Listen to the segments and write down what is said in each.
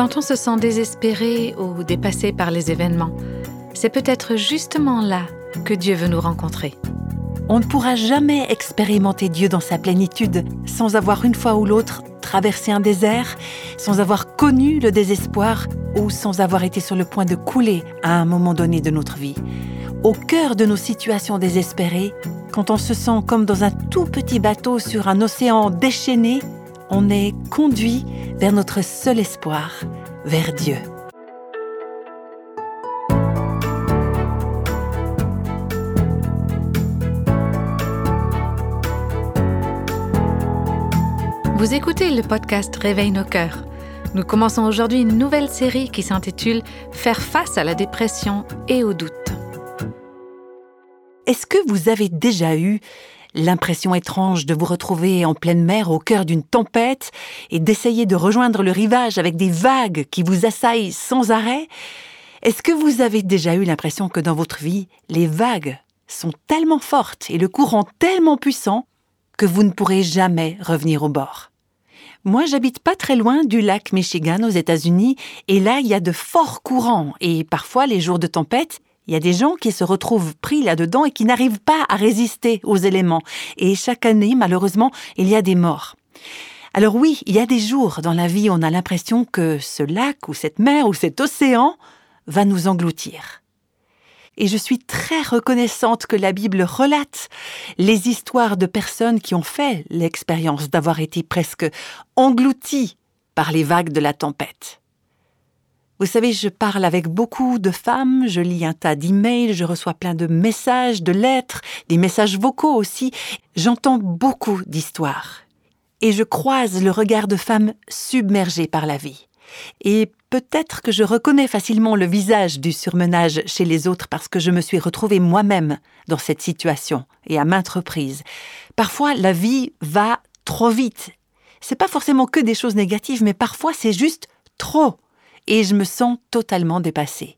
Quand on se sent désespéré ou dépassé par les événements, c'est peut-être justement là que Dieu veut nous rencontrer. On ne pourra jamais expérimenter Dieu dans sa plénitude sans avoir une fois ou l'autre traversé un désert, sans avoir connu le désespoir ou sans avoir été sur le point de couler à un moment donné de notre vie. Au cœur de nos situations désespérées, quand on se sent comme dans un tout petit bateau sur un océan déchaîné, on est conduit vers notre seul espoir, vers Dieu. Vous écoutez le podcast Réveille nos cœurs. Nous commençons aujourd'hui une nouvelle série qui s'intitule Faire face à la dépression et au doute. Est-ce que vous avez déjà eu l'impression étrange de vous retrouver en pleine mer au cœur d'une tempête et d'essayer de rejoindre le rivage avec des vagues qui vous assaillent sans arrêt. Est-ce que vous avez déjà eu l'impression que dans votre vie, les vagues sont tellement fortes et le courant tellement puissant que vous ne pourrez jamais revenir au bord? Moi, j'habite pas très loin du lac Michigan aux États-Unis, et là, il y a de forts courants, et parfois, les jours de tempête, il y a des gens qui se retrouvent pris là-dedans et qui n'arrivent pas à résister aux éléments. Et chaque année, malheureusement, il y a des morts. Alors oui, il y a des jours dans la vie où on a l'impression que ce lac ou cette mer ou cet océan va nous engloutir et je suis très reconnaissante que la Bible relate les histoires de personnes qui ont fait l'expérience d'avoir été presque englouties par les vagues de la tempête. Vous savez, je parle avec beaucoup de femmes, je lis un tas d'emails, je reçois plein de messages, de lettres, des messages vocaux aussi. J'entends beaucoup d'histoires. Et je croise le regard de femmes submergées par la vie. Et peut-être que je reconnais facilement le visage du surmenage chez les autres parce que je me suis retrouvée moi-même dans cette situation et à maintes reprises. Parfois, la vie va trop vite. C'est pas forcément que des choses négatives, mais parfois c'est juste trop. Et je me sens totalement dépassée.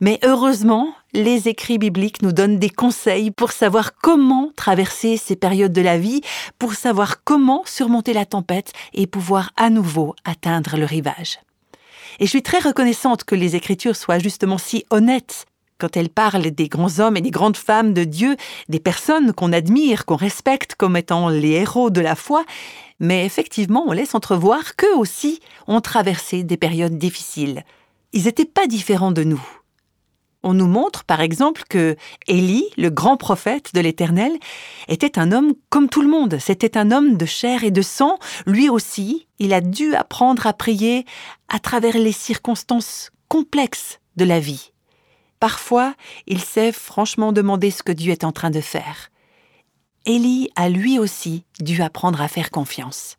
Mais heureusement, les écrits bibliques nous donnent des conseils pour savoir comment traverser ces périodes de la vie, pour savoir comment surmonter la tempête et pouvoir à nouveau atteindre le rivage. Et je suis très reconnaissante que les Écritures soient justement si honnêtes quand elles parlent des grands hommes et des grandes femmes de Dieu, des personnes qu'on admire, qu'on respecte comme étant les héros de la foi, mais effectivement on laisse entrevoir qu'eux aussi ont traversé des périodes difficiles. Ils n'étaient pas différents de nous. On nous montre par exemple que Élie, le grand prophète de l'Éternel, était un homme comme tout le monde. C'était un homme de chair et de sang. Lui aussi, il a dû apprendre à prier à travers les circonstances complexes de la vie. Parfois, il s'est franchement demandé ce que Dieu est en train de faire. Élie a lui aussi dû apprendre à faire confiance.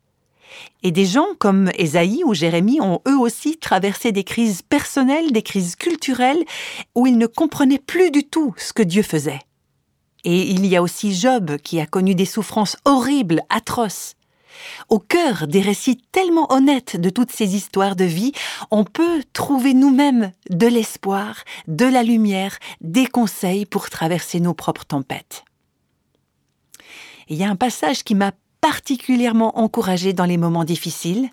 Et des gens comme Ésaïe ou Jérémie ont eux aussi traversé des crises personnelles, des crises culturelles, où ils ne comprenaient plus du tout ce que Dieu faisait. Et il y a aussi Job qui a connu des souffrances horribles, atroces. Au cœur des récits tellement honnêtes de toutes ces histoires de vie, on peut trouver nous-mêmes de l'espoir, de la lumière, des conseils pour traverser nos propres tempêtes. Il y a un passage qui m'a particulièrement encouragé dans les moments difficiles.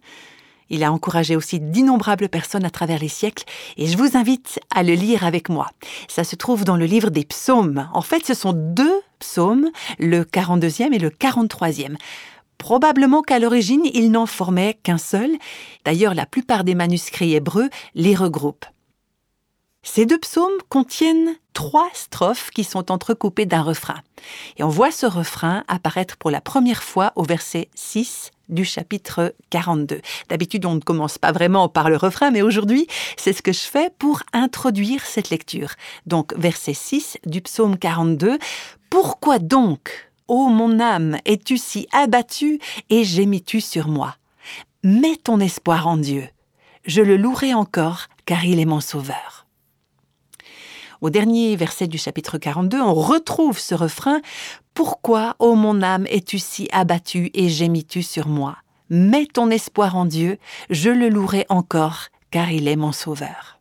Il a encouragé aussi d'innombrables personnes à travers les siècles et je vous invite à le lire avec moi. Ça se trouve dans le livre des psaumes. En fait, ce sont deux psaumes, le 42e et le 43e. Probablement qu'à l'origine, il n'en formait qu'un seul. D'ailleurs, la plupart des manuscrits hébreux les regroupent. Ces deux psaumes contiennent trois strophes qui sont entrecoupées d'un refrain. Et on voit ce refrain apparaître pour la première fois au verset 6 du chapitre 42. D'habitude, on ne commence pas vraiment par le refrain, mais aujourd'hui, c'est ce que je fais pour introduire cette lecture. Donc, verset 6 du psaume 42. Pourquoi donc, ô mon âme, es-tu si abattue et gémis-tu sur moi? Mets ton espoir en Dieu. Je le louerai encore, car il est mon sauveur. Au dernier verset du chapitre 42, on retrouve ce refrain Pourquoi, ô mon âme, es-tu si abattue et gémis-tu sur moi? Mets ton espoir en Dieu, je le louerai encore, car il est mon sauveur.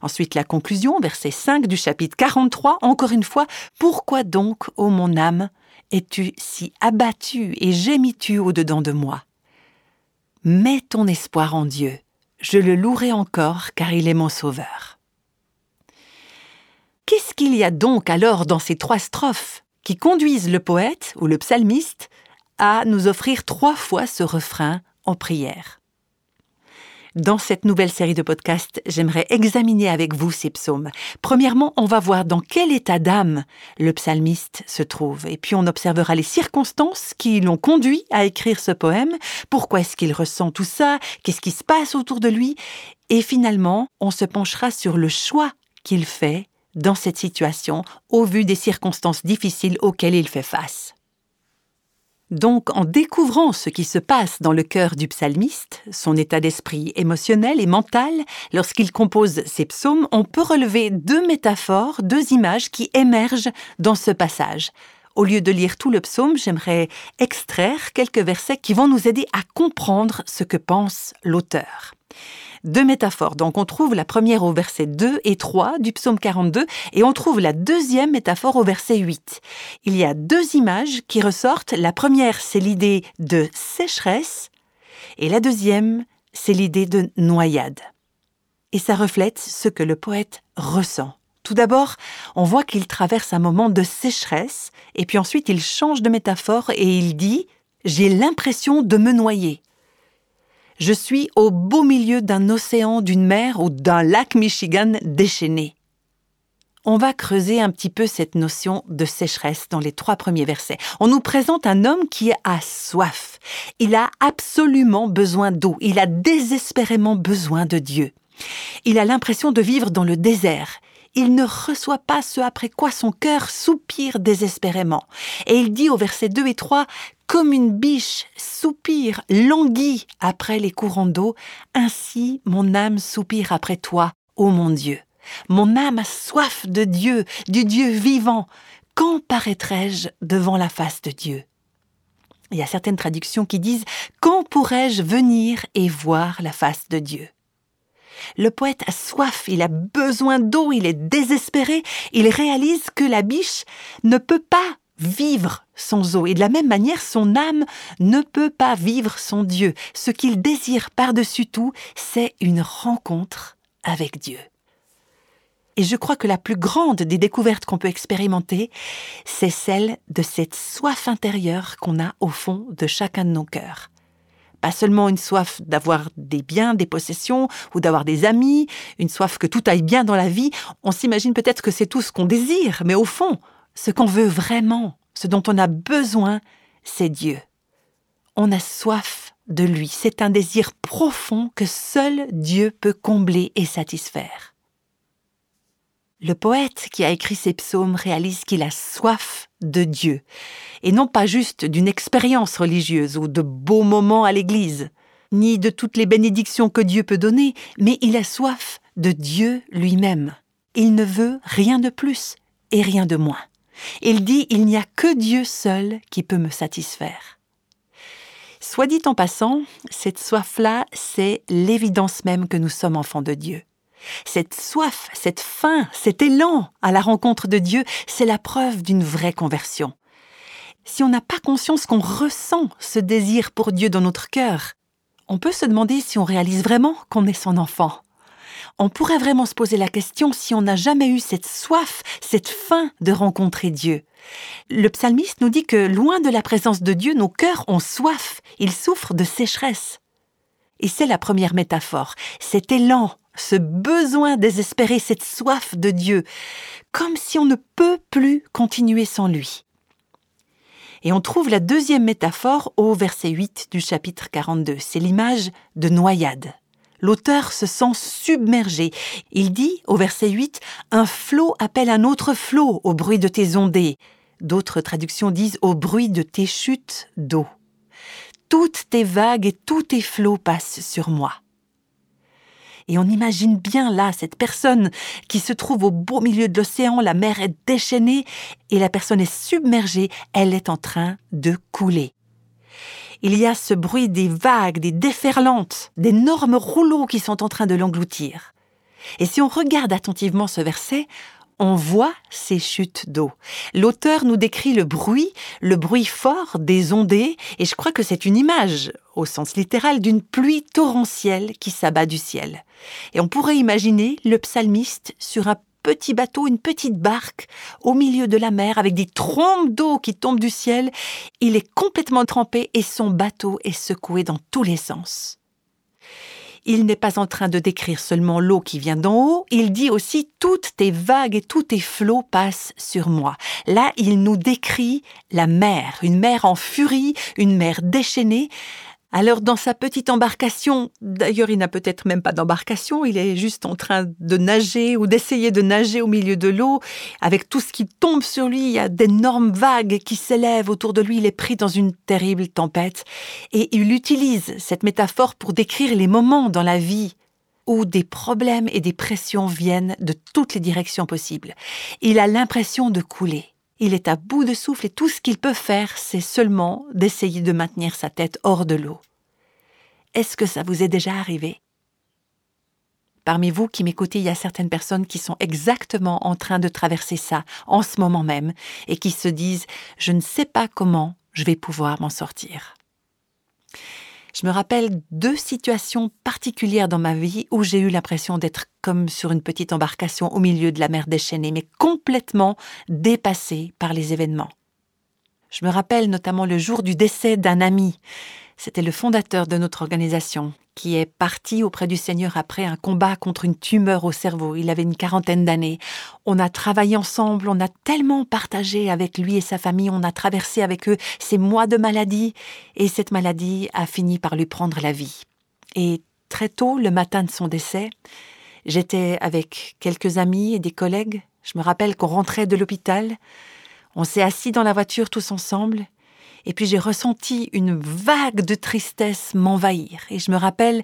Ensuite, la conclusion, verset 5 du chapitre 43, encore une fois, Pourquoi donc, ô mon âme, es-tu si abattue et gémis-tu au-dedans de moi? Mets ton espoir en Dieu, je le louerai encore car il est mon sauveur. Qu'est-ce qu'il y a donc alors dans ces trois strophes qui conduisent le poète ou le psalmiste à nous offrir trois fois ce refrain en prière? Dans cette nouvelle série de podcasts, j'aimerais examiner avec vous ces psaumes. Premièrement, on va voir dans quel état d'âme le psalmiste se trouve, et puis on observera les circonstances qui l'ont conduit à écrire ce poème, pourquoi est-ce qu'il ressent tout ça, qu'est-ce qui se passe autour de lui, et finalement, on se penchera sur le choix qu'il fait dans cette situation au vu des circonstances difficiles auxquelles il fait face. Donc, en découvrant ce qui se passe dans le cœur du psalmiste, son état d'esprit émotionnel et mental, lorsqu'il compose ses psaumes, on peut relever deux métaphores, deux images qui émergent dans ce passage. Au lieu de lire tout le psaume, j'aimerais extraire quelques versets qui vont nous aider à comprendre ce que pense l'auteur deux métaphores. Donc on trouve la première au verset 2 et 3 du psaume 42 et on trouve la deuxième métaphore au verset 8. Il y a deux images qui ressortent. La première, c'est l'idée de sécheresse et la deuxième, c'est l'idée de noyade. Et ça reflète ce que le poète ressent. Tout d'abord, on voit qu'il traverse un moment de sécheresse, et puis ensuite il change de métaphore et il dit ⁇ J'ai l'impression de me noyer ⁇ je suis au beau milieu d'un océan, d'une mer ou d'un lac Michigan déchaîné. On va creuser un petit peu cette notion de sécheresse dans les trois premiers versets. On nous présente un homme qui a soif. Il a absolument besoin d'eau. Il a désespérément besoin de Dieu. Il a l'impression de vivre dans le désert. Il ne reçoit pas ce après quoi son cœur soupire désespérément. Et il dit au verset 2 et 3 comme une biche soupire, languit après les courants d'eau, ainsi mon âme soupire après toi, ô mon Dieu. Mon âme a soif de Dieu, du Dieu vivant. Quand paraîtrai-je devant la face de Dieu? Il y a certaines traductions qui disent Quand pourrai-je venir et voir la face de Dieu? Le poète a soif, il a besoin d'eau, il est désespéré, il réalise que la biche ne peut pas vivre sans eau. Et de la même manière, son âme ne peut pas vivre sans Dieu. Ce qu'il désire par-dessus tout, c'est une rencontre avec Dieu. Et je crois que la plus grande des découvertes qu'on peut expérimenter, c'est celle de cette soif intérieure qu'on a au fond de chacun de nos cœurs. Pas seulement une soif d'avoir des biens, des possessions, ou d'avoir des amis, une soif que tout aille bien dans la vie, on s'imagine peut-être que c'est tout ce qu'on désire, mais au fond, ce qu'on veut vraiment, ce dont on a besoin, c'est Dieu. On a soif de lui. C'est un désir profond que seul Dieu peut combler et satisfaire. Le poète qui a écrit ces psaumes réalise qu'il a soif de Dieu, et non pas juste d'une expérience religieuse ou de beaux moments à l'Église, ni de toutes les bénédictions que Dieu peut donner, mais il a soif de Dieu lui-même. Il ne veut rien de plus et rien de moins. Il dit Il n'y a que Dieu seul qui peut me satisfaire. Soit dit en passant, cette soif-là, c'est l'évidence même que nous sommes enfants de Dieu. Cette soif, cette faim, cet élan à la rencontre de Dieu, c'est la preuve d'une vraie conversion. Si on n'a pas conscience qu'on ressent ce désir pour Dieu dans notre cœur, on peut se demander si on réalise vraiment qu'on est son enfant on pourrait vraiment se poser la question si on n'a jamais eu cette soif, cette faim de rencontrer Dieu. Le psalmiste nous dit que loin de la présence de Dieu, nos cœurs ont soif, ils souffrent de sécheresse. Et c'est la première métaphore, cet élan, ce besoin désespéré, cette soif de Dieu, comme si on ne peut plus continuer sans lui. Et on trouve la deuxième métaphore au verset 8 du chapitre 42, c'est l'image de noyade l'auteur se sent submergé. Il dit, au verset 8, Un flot appelle un autre flot au bruit de tes ondées. D'autres traductions disent au bruit de tes chutes d'eau. Toutes tes vagues et tous tes flots passent sur moi. Et on imagine bien là cette personne qui se trouve au beau milieu de l'océan, la mer est déchaînée et la personne est submergée, elle est en train de couler il y a ce bruit des vagues, des déferlantes, d'énormes rouleaux qui sont en train de l'engloutir. Et si on regarde attentivement ce verset, on voit ces chutes d'eau. L'auteur nous décrit le bruit, le bruit fort des ondées, et je crois que c'est une image, au sens littéral, d'une pluie torrentielle qui s'abat du ciel. Et on pourrait imaginer le psalmiste sur un petit bateau, une petite barque, au milieu de la mer, avec des trompes d'eau qui tombent du ciel. Il est complètement trempé et son bateau est secoué dans tous les sens il n'est pas en train de décrire seulement l'eau qui vient d'en haut, il dit aussi toutes tes vagues et tous tes flots passent sur moi. Là, il nous décrit la mer, une mer en furie, une mer déchaînée, alors dans sa petite embarcation, d'ailleurs il n'a peut-être même pas d'embarcation, il est juste en train de nager ou d'essayer de nager au milieu de l'eau, avec tout ce qui tombe sur lui, il y a d'énormes vagues qui s'élèvent autour de lui, il est pris dans une terrible tempête. Et il utilise cette métaphore pour décrire les moments dans la vie où des problèmes et des pressions viennent de toutes les directions possibles. Il a l'impression de couler. Il est à bout de souffle et tout ce qu'il peut faire, c'est seulement d'essayer de maintenir sa tête hors de l'eau. Est-ce que ça vous est déjà arrivé? Parmi vous qui m'écoutez, il y a certaines personnes qui sont exactement en train de traverser ça en ce moment même et qui se disent ⁇ Je ne sais pas comment je vais pouvoir m'en sortir ⁇ je me rappelle deux situations particulières dans ma vie où j'ai eu l'impression d'être comme sur une petite embarcation au milieu de la mer déchaînée, mais complètement dépassée par les événements. Je me rappelle notamment le jour du décès d'un ami. C'était le fondateur de notre organisation qui est parti auprès du Seigneur après un combat contre une tumeur au cerveau. Il avait une quarantaine d'années. On a travaillé ensemble, on a tellement partagé avec lui et sa famille, on a traversé avec eux ces mois de maladie, et cette maladie a fini par lui prendre la vie. Et très tôt, le matin de son décès, j'étais avec quelques amis et des collègues. Je me rappelle qu'on rentrait de l'hôpital. On s'est assis dans la voiture tous ensemble et puis j'ai ressenti une vague de tristesse m'envahir. Et je me rappelle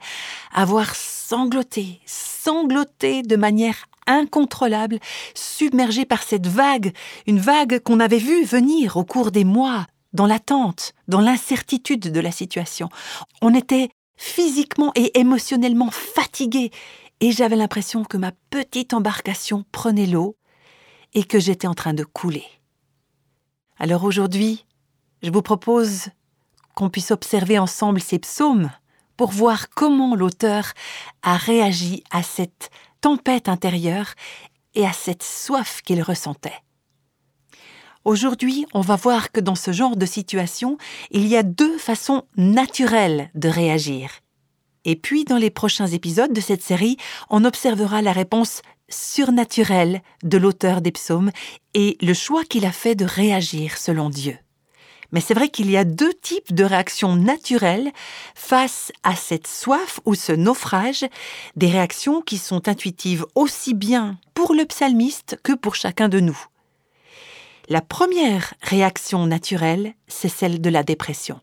avoir sangloté, sangloté de manière incontrôlable, submergé par cette vague, une vague qu'on avait vue venir au cours des mois, dans l'attente, dans l'incertitude de la situation. On était physiquement et émotionnellement fatigués, et j'avais l'impression que ma petite embarcation prenait l'eau et que j'étais en train de couler. Alors aujourd'hui, je vous propose qu'on puisse observer ensemble ces psaumes pour voir comment l'auteur a réagi à cette tempête intérieure et à cette soif qu'il ressentait. Aujourd'hui, on va voir que dans ce genre de situation, il y a deux façons naturelles de réagir. Et puis, dans les prochains épisodes de cette série, on observera la réponse surnaturelle de l'auteur des psaumes et le choix qu'il a fait de réagir selon Dieu. Mais c'est vrai qu'il y a deux types de réactions naturelles face à cette soif ou ce naufrage, des réactions qui sont intuitives aussi bien pour le psalmiste que pour chacun de nous. La première réaction naturelle, c'est celle de la dépression.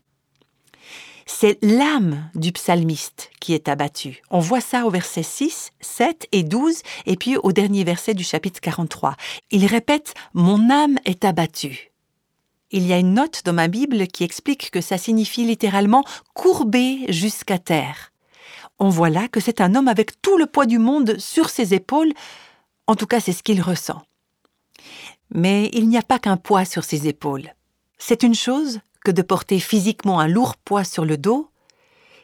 C'est l'âme du psalmiste qui est abattue. On voit ça au verset 6, 7 et 12, et puis au dernier verset du chapitre 43. Il répète ⁇ Mon âme est abattue ⁇ il y a une note dans ma Bible qui explique que ça signifie littéralement courbé jusqu'à terre. On voit là que c'est un homme avec tout le poids du monde sur ses épaules, en tout cas c'est ce qu'il ressent. Mais il n'y a pas qu'un poids sur ses épaules. C'est une chose que de porter physiquement un lourd poids sur le dos,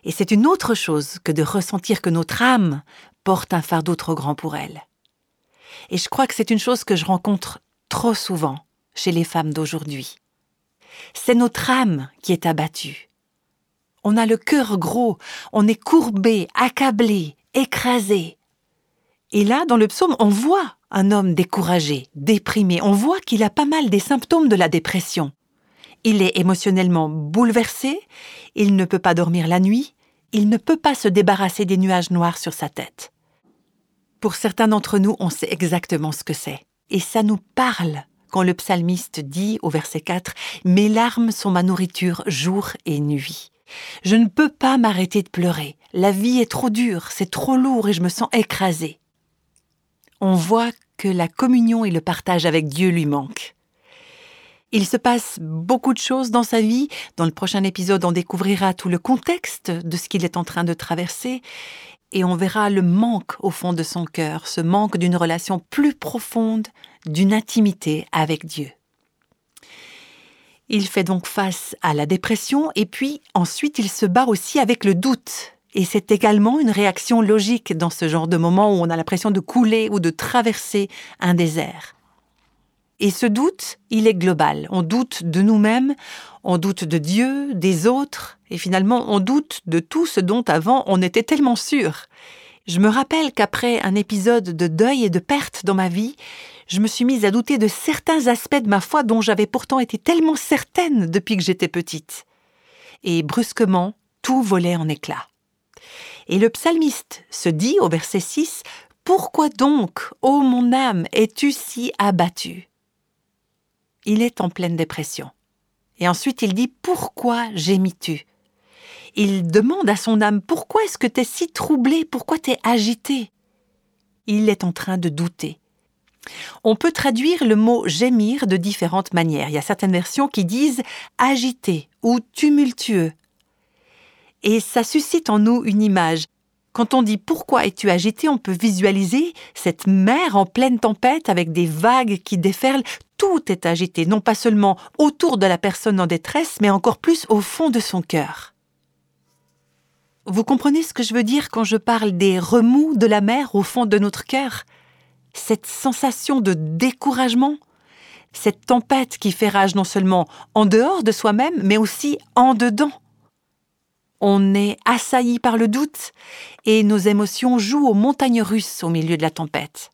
et c'est une autre chose que de ressentir que notre âme porte un fardeau trop grand pour elle. Et je crois que c'est une chose que je rencontre trop souvent chez les femmes d'aujourd'hui. C'est notre âme qui est abattue. On a le cœur gros, on est courbé, accablé, écrasé. Et là, dans le psaume, on voit un homme découragé, déprimé, on voit qu'il a pas mal des symptômes de la dépression. Il est émotionnellement bouleversé, il ne peut pas dormir la nuit, il ne peut pas se débarrasser des nuages noirs sur sa tête. Pour certains d'entre nous, on sait exactement ce que c'est, et ça nous parle quand le psalmiste dit au verset 4 Mes larmes sont ma nourriture jour et nuit. Je ne peux pas m'arrêter de pleurer. La vie est trop dure, c'est trop lourd et je me sens écrasé. On voit que la communion et le partage avec Dieu lui manquent. Il se passe beaucoup de choses dans sa vie. Dans le prochain épisode, on découvrira tout le contexte de ce qu'il est en train de traverser et on verra le manque au fond de son cœur, ce manque d'une relation plus profonde, d'une intimité avec Dieu. Il fait donc face à la dépression et puis ensuite il se bat aussi avec le doute. Et c'est également une réaction logique dans ce genre de moment où on a l'impression de couler ou de traverser un désert. Et ce doute, il est global. On doute de nous-mêmes, on doute de Dieu, des autres, et finalement on doute de tout ce dont avant on était tellement sûr. Je me rappelle qu'après un épisode de deuil et de perte dans ma vie, je me suis mise à douter de certains aspects de ma foi dont j'avais pourtant été tellement certaine depuis que j'étais petite. Et brusquement, tout volait en éclats. Et le psalmiste se dit au verset 6 Pourquoi donc, ô mon âme, es-tu si abattue? Il est en pleine dépression. Et ensuite il dit Pourquoi gémis-tu? Il demande à son âme Pourquoi est-ce que tu si troublé Pourquoi tu es agité Il est en train de douter. On peut traduire le mot gémir de différentes manières. Il y a certaines versions qui disent agité ou tumultueux. Et ça suscite en nous une image. Quand on dit pourquoi es-tu agité, on peut visualiser cette mer en pleine tempête avec des vagues qui déferlent. Tout est agité, non pas seulement autour de la personne en détresse, mais encore plus au fond de son cœur. Vous comprenez ce que je veux dire quand je parle des remous de la mer au fond de notre cœur? Cette sensation de découragement, cette tempête qui fait rage non seulement en dehors de soi-même, mais aussi en dedans? On est assailli par le doute et nos émotions jouent aux montagnes russes au milieu de la tempête.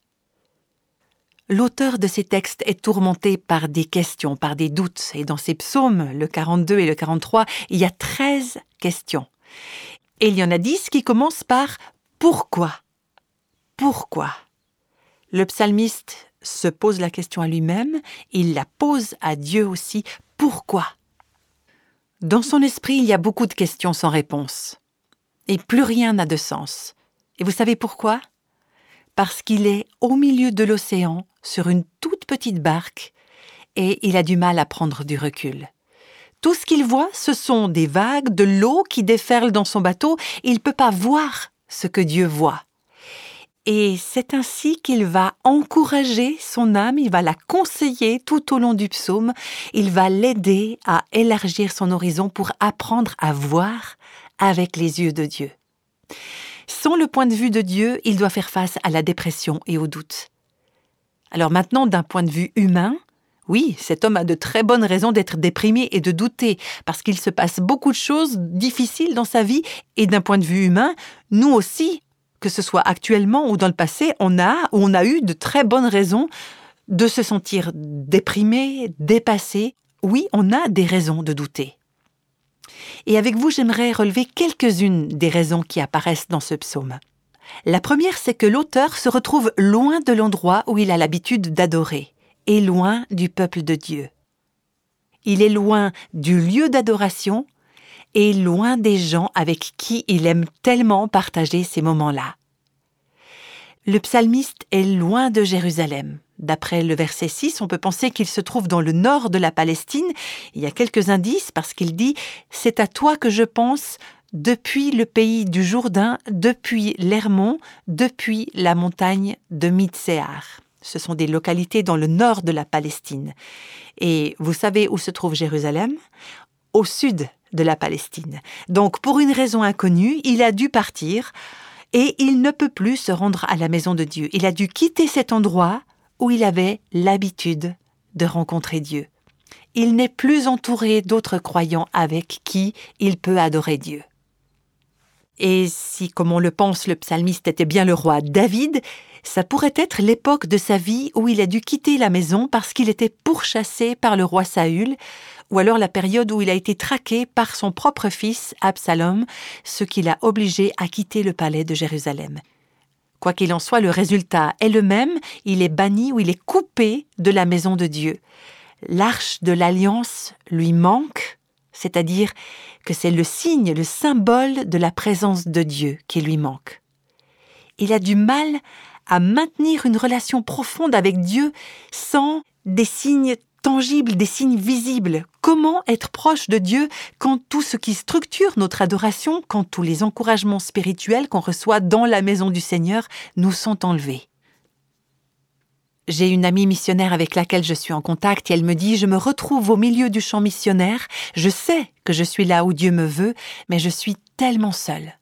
L'auteur de ces textes est tourmenté par des questions, par des doutes, et dans ces psaumes, le 42 et le 43, il y a 13 questions. Et il y en a 10 qui commencent par Pourquoi? Pourquoi? Le psalmiste se pose la question à lui-même, il la pose à Dieu aussi. Pourquoi? Dans son esprit, il y a beaucoup de questions sans réponse. Et plus rien n'a de sens. Et vous savez pourquoi? Parce qu'il est au milieu de l'océan, sur une toute petite barque, et il a du mal à prendre du recul. Tout ce qu'il voit, ce sont des vagues, de l'eau qui déferle dans son bateau, il ne peut pas voir ce que Dieu voit. Et c'est ainsi qu'il va encourager son âme, il va la conseiller tout au long du psaume, il va l'aider à élargir son horizon pour apprendre à voir avec les yeux de Dieu. Sans le point de vue de Dieu, il doit faire face à la dépression et au doute. Alors maintenant, d'un point de vue humain, oui, cet homme a de très bonnes raisons d'être déprimé et de douter, parce qu'il se passe beaucoup de choses difficiles dans sa vie, et d'un point de vue humain, nous aussi, que ce soit actuellement ou dans le passé, on a ou on a eu de très bonnes raisons de se sentir déprimé, dépassé. Oui, on a des raisons de douter. Et avec vous, j'aimerais relever quelques-unes des raisons qui apparaissent dans ce psaume. La première, c'est que l'auteur se retrouve loin de l'endroit où il a l'habitude d'adorer, et loin du peuple de Dieu. Il est loin du lieu d'adoration et loin des gens avec qui il aime tellement partager ces moments-là. Le psalmiste est loin de Jérusalem. D'après le verset 6, on peut penser qu'il se trouve dans le nord de la Palestine. Il y a quelques indices parce qu'il dit ⁇ C'est à toi que je pense depuis le pays du Jourdain, depuis l'Hermon, depuis la montagne de Mitzéar. Ce sont des localités dans le nord de la Palestine. Et vous savez où se trouve Jérusalem? Au sud de la Palestine. Donc, pour une raison inconnue, il a dû partir et il ne peut plus se rendre à la maison de Dieu. Il a dû quitter cet endroit où il avait l'habitude de rencontrer Dieu. Il n'est plus entouré d'autres croyants avec qui il peut adorer Dieu. Et si, comme on le pense, le psalmiste était bien le roi David, ça pourrait être l'époque de sa vie où il a dû quitter la maison parce qu'il était pourchassé par le roi Saül, ou alors la période où il a été traqué par son propre fils, Absalom, ce qui l'a obligé à quitter le palais de Jérusalem. Quoi qu'il en soit, le résultat est le même, il est banni ou il est coupé de la maison de Dieu. L'arche de l'alliance lui manque, c'est-à-dire que c'est le signe, le symbole de la présence de Dieu qui lui manque. Il a du mal à maintenir une relation profonde avec Dieu sans des signes tangibles, des signes visibles. Comment être proche de Dieu quand tout ce qui structure notre adoration, quand tous les encouragements spirituels qu'on reçoit dans la maison du Seigneur nous sont enlevés? J'ai une amie missionnaire avec laquelle je suis en contact et elle me dit Je me retrouve au milieu du champ missionnaire, je sais que je suis là où Dieu me veut, mais je suis tellement seule.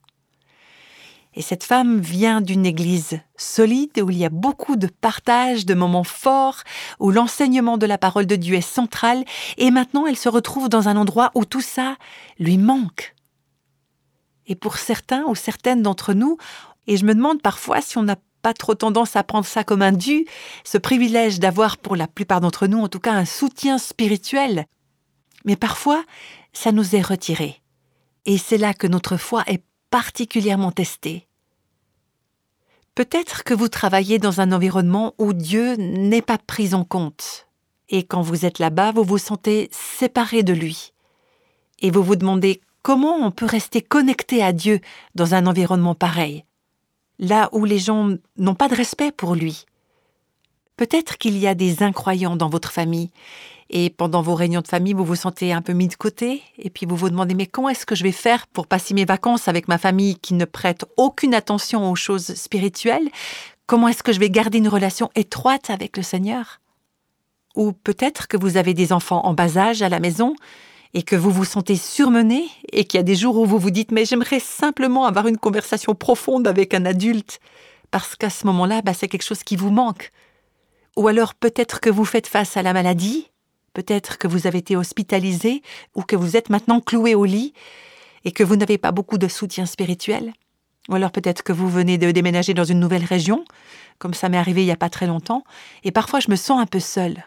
Et cette femme vient d'une église solide où il y a beaucoup de partage, de moments forts, où l'enseignement de la parole de Dieu est central, et maintenant elle se retrouve dans un endroit où tout ça lui manque. Et pour certains ou certaines d'entre nous, et je me demande parfois si on n'a pas trop tendance à prendre ça comme un dû, ce privilège d'avoir pour la plupart d'entre nous en tout cas un soutien spirituel. Mais parfois, ça nous est retiré. Et c'est là que notre foi est particulièrement testée. Peut-être que vous travaillez dans un environnement où Dieu n'est pas pris en compte. Et quand vous êtes là-bas, vous vous sentez séparé de lui. Et vous vous demandez comment on peut rester connecté à Dieu dans un environnement pareil là où les gens n'ont pas de respect pour lui. Peut-être qu'il y a des incroyants dans votre famille, et pendant vos réunions de famille, vous vous sentez un peu mis de côté, et puis vous vous demandez mais comment est-ce que je vais faire pour passer mes vacances avec ma famille qui ne prête aucune attention aux choses spirituelles? Comment est-ce que je vais garder une relation étroite avec le Seigneur? Ou peut-être que vous avez des enfants en bas âge à la maison, et que vous vous sentez surmené et qu'il y a des jours où vous vous dites mais j'aimerais simplement avoir une conversation profonde avec un adulte parce qu'à ce moment-là, bah, c'est quelque chose qui vous manque. Ou alors peut-être que vous faites face à la maladie, peut-être que vous avez été hospitalisé ou que vous êtes maintenant cloué au lit et que vous n'avez pas beaucoup de soutien spirituel. Ou alors peut-être que vous venez de déménager dans une nouvelle région, comme ça m'est arrivé il n'y a pas très longtemps, et parfois je me sens un peu seule.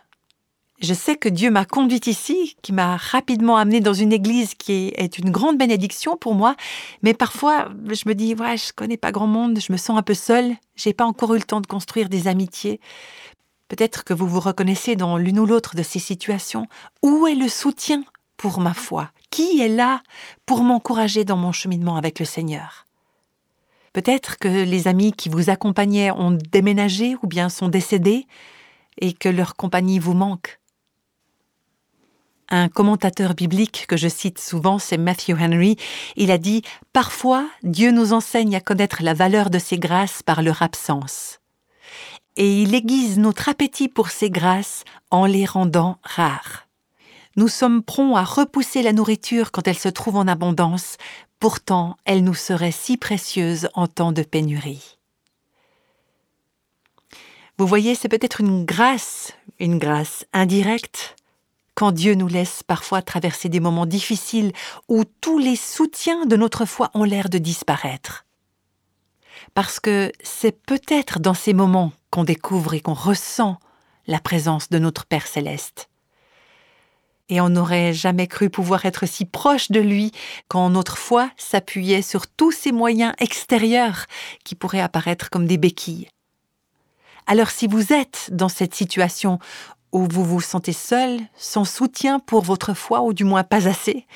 Je sais que Dieu m'a conduite ici, qui m'a rapidement amenée dans une église qui est une grande bénédiction pour moi, mais parfois je me dis ouais, je connais pas grand monde, je me sens un peu seule, j'ai pas encore eu le temps de construire des amitiés. Peut-être que vous vous reconnaissez dans l'une ou l'autre de ces situations. Où est le soutien pour ma foi? Qui est là pour m'encourager dans mon cheminement avec le Seigneur? Peut-être que les amis qui vous accompagnaient ont déménagé ou bien sont décédés et que leur compagnie vous manque. Un commentateur biblique que je cite souvent, c'est Matthew Henry. Il a dit Parfois, Dieu nous enseigne à connaître la valeur de ses grâces par leur absence. Et il aiguise notre appétit pour ces grâces en les rendant rares. Nous sommes prompts à repousser la nourriture quand elle se trouve en abondance, pourtant elle nous serait si précieuse en temps de pénurie. Vous voyez, c'est peut-être une grâce, une grâce indirecte, quand Dieu nous laisse parfois traverser des moments difficiles où tous les soutiens de notre foi ont l'air de disparaître. Parce que c'est peut-être dans ces moments qu'on découvre et qu'on ressent la présence de notre Père céleste. Et on n'aurait jamais cru pouvoir être si proche de lui quand notre foi s'appuyait sur tous ces moyens extérieurs qui pourraient apparaître comme des béquilles. Alors si vous êtes dans cette situation où vous vous sentez seul, sans soutien pour votre foi, ou du moins pas assez,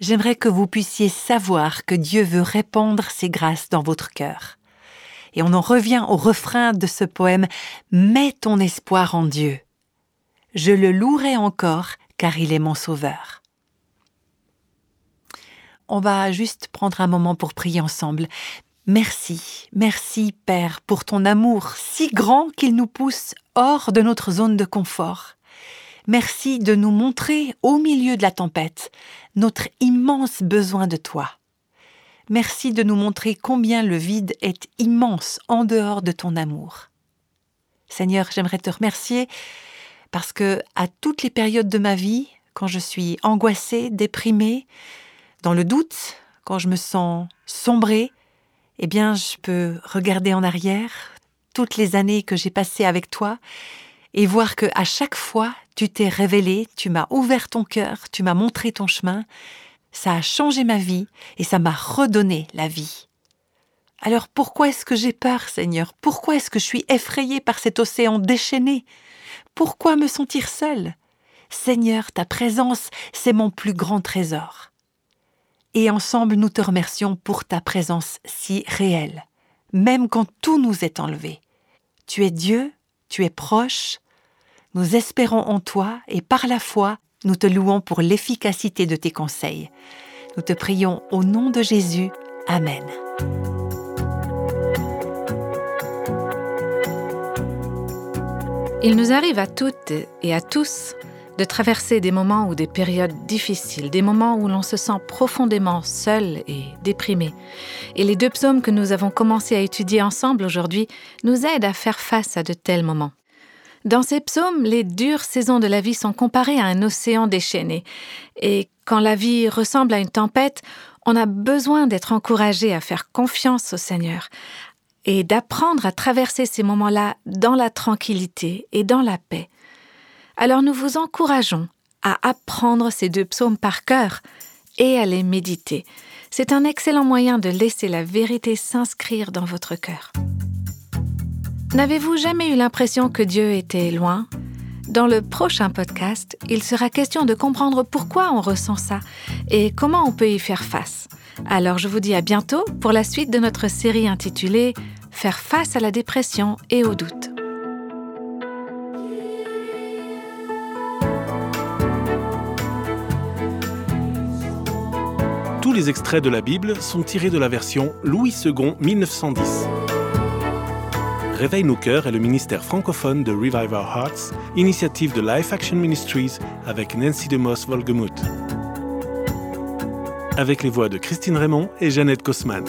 j'aimerais que vous puissiez savoir que Dieu veut répandre ses grâces dans votre cœur. Et on en revient au refrain de ce poème Mets ton espoir en Dieu. Je le louerai encore, car il est mon sauveur. On va juste prendre un moment pour prier ensemble. Merci, merci Père pour ton amour si grand qu'il nous pousse hors de notre zone de confort. Merci de nous montrer au milieu de la tempête notre immense besoin de toi. Merci de nous montrer combien le vide est immense en dehors de ton amour. Seigneur, j'aimerais te remercier parce que à toutes les périodes de ma vie, quand je suis angoissée, déprimée, dans le doute, quand je me sens sombrée, eh bien, je peux regarder en arrière toutes les années que j'ai passées avec toi et voir que à chaque fois, tu t'es révélé, tu m'as ouvert ton cœur, tu m'as montré ton chemin. Ça a changé ma vie et ça m'a redonné la vie. Alors pourquoi est-ce que j'ai peur, Seigneur? Pourquoi est-ce que je suis effrayée par cet océan déchaîné? Pourquoi me sentir seule? Seigneur, ta présence, c'est mon plus grand trésor et ensemble nous te remercions pour ta présence si réelle, même quand tout nous est enlevé. Tu es Dieu, tu es proche, nous espérons en toi et par la foi, nous te louons pour l'efficacité de tes conseils. Nous te prions au nom de Jésus. Amen. Il nous arrive à toutes et à tous de traverser des moments ou des périodes difficiles, des moments où l'on se sent profondément seul et déprimé. Et les deux psaumes que nous avons commencé à étudier ensemble aujourd'hui nous aident à faire face à de tels moments. Dans ces psaumes, les dures saisons de la vie sont comparées à un océan déchaîné. Et quand la vie ressemble à une tempête, on a besoin d'être encouragé à faire confiance au Seigneur et d'apprendre à traverser ces moments-là dans la tranquillité et dans la paix. Alors nous vous encourageons à apprendre ces deux psaumes par cœur et à les méditer. C'est un excellent moyen de laisser la vérité s'inscrire dans votre cœur. N'avez-vous jamais eu l'impression que Dieu était loin? Dans le prochain podcast, il sera question de comprendre pourquoi on ressent ça et comment on peut y faire face. Alors je vous dis à bientôt pour la suite de notre série intitulée Faire face à la dépression et au doute. Tous les extraits de la Bible sont tirés de la version Louis II 1910. Réveille nos cœurs est le ministère francophone de Revive Our Hearts, initiative de Life Action Ministries avec Nancy DeMoss Volgemuth. Avec les voix de Christine Raymond et Jeannette Kosman.